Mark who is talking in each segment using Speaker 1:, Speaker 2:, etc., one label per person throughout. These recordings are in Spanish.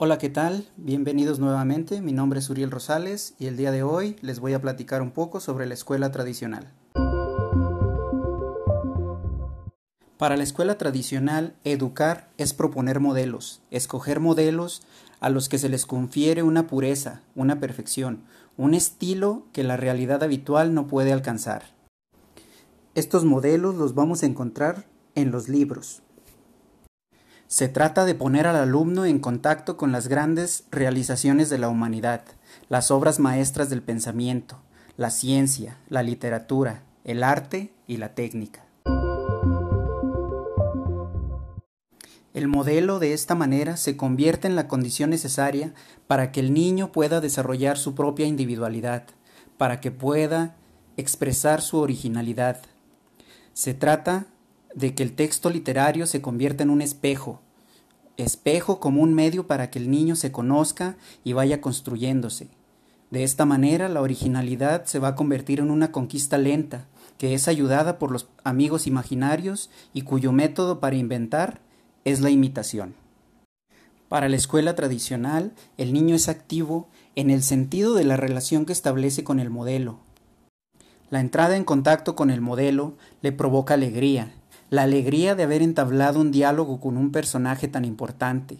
Speaker 1: Hola, ¿qué tal? Bienvenidos nuevamente. Mi nombre es Uriel Rosales y el día de hoy les voy a platicar un poco sobre la escuela tradicional. Para la escuela tradicional, educar es proponer modelos, escoger modelos a los que se les confiere una pureza, una perfección, un estilo que la realidad habitual no puede alcanzar. Estos modelos los vamos a encontrar en los libros, se trata de poner al alumno en contacto con las grandes realizaciones de la humanidad, las obras maestras del pensamiento, la ciencia, la literatura, el arte y la técnica. El modelo de esta manera se convierte en la condición necesaria para que el niño pueda desarrollar su propia individualidad, para que pueda expresar su originalidad. Se trata de que el texto literario se convierta en un espejo, espejo como un medio para que el niño se conozca y vaya construyéndose. De esta manera la originalidad se va a convertir en una conquista lenta, que es ayudada por los amigos imaginarios y cuyo método para inventar es la imitación. Para la escuela tradicional, el niño es activo en el sentido de la relación que establece con el modelo. La entrada en contacto con el modelo le provoca alegría, la alegría de haber entablado un diálogo con un personaje tan importante.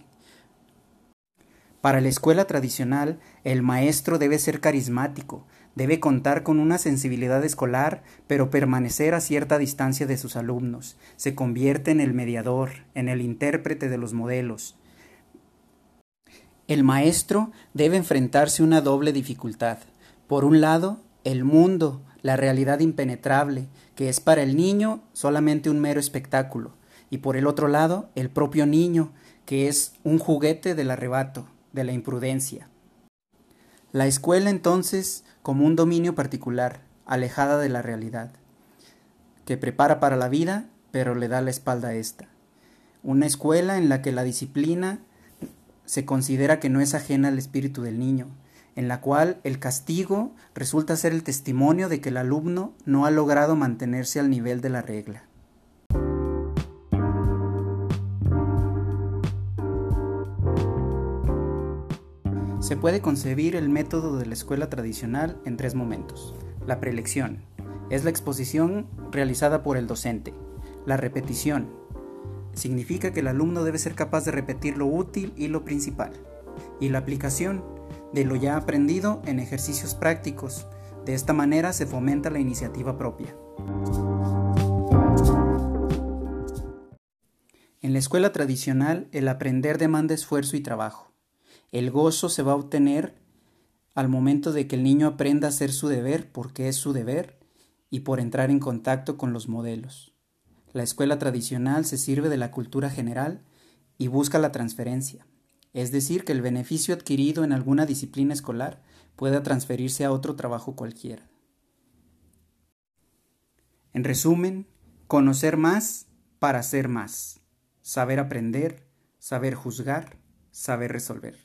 Speaker 1: Para la escuela tradicional, el maestro debe ser carismático, debe contar con una sensibilidad escolar, pero permanecer a cierta distancia de sus alumnos. Se convierte en el mediador, en el intérprete de los modelos. El maestro debe enfrentarse a una doble dificultad. Por un lado, el mundo, la realidad impenetrable, que es para el niño solamente un mero espectáculo, y por el otro lado, el propio niño, que es un juguete del arrebato, de la imprudencia. La escuela entonces como un dominio particular, alejada de la realidad, que prepara para la vida, pero le da la espalda a esta. Una escuela en la que la disciplina se considera que no es ajena al espíritu del niño, en la cual el castigo resulta ser el testimonio de que el alumno no ha logrado mantenerse al nivel de la regla. Se puede concebir el método de la escuela tradicional en tres momentos. La prelección es la exposición realizada por el docente. La repetición significa que el alumno debe ser capaz de repetir lo útil y lo principal. Y la aplicación de lo ya aprendido en ejercicios prácticos. De esta manera se fomenta la iniciativa propia. En la escuela tradicional, el aprender demanda esfuerzo y trabajo. El gozo se va a obtener al momento de que el niño aprenda a hacer su deber porque es su deber y por entrar en contacto con los modelos. La escuela tradicional se sirve de la cultura general y busca la transferencia es decir, que el beneficio adquirido en alguna disciplina escolar pueda transferirse a otro trabajo cualquiera. En resumen, conocer más para ser más, saber aprender, saber juzgar, saber resolver.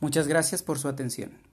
Speaker 1: Muchas gracias por su atención.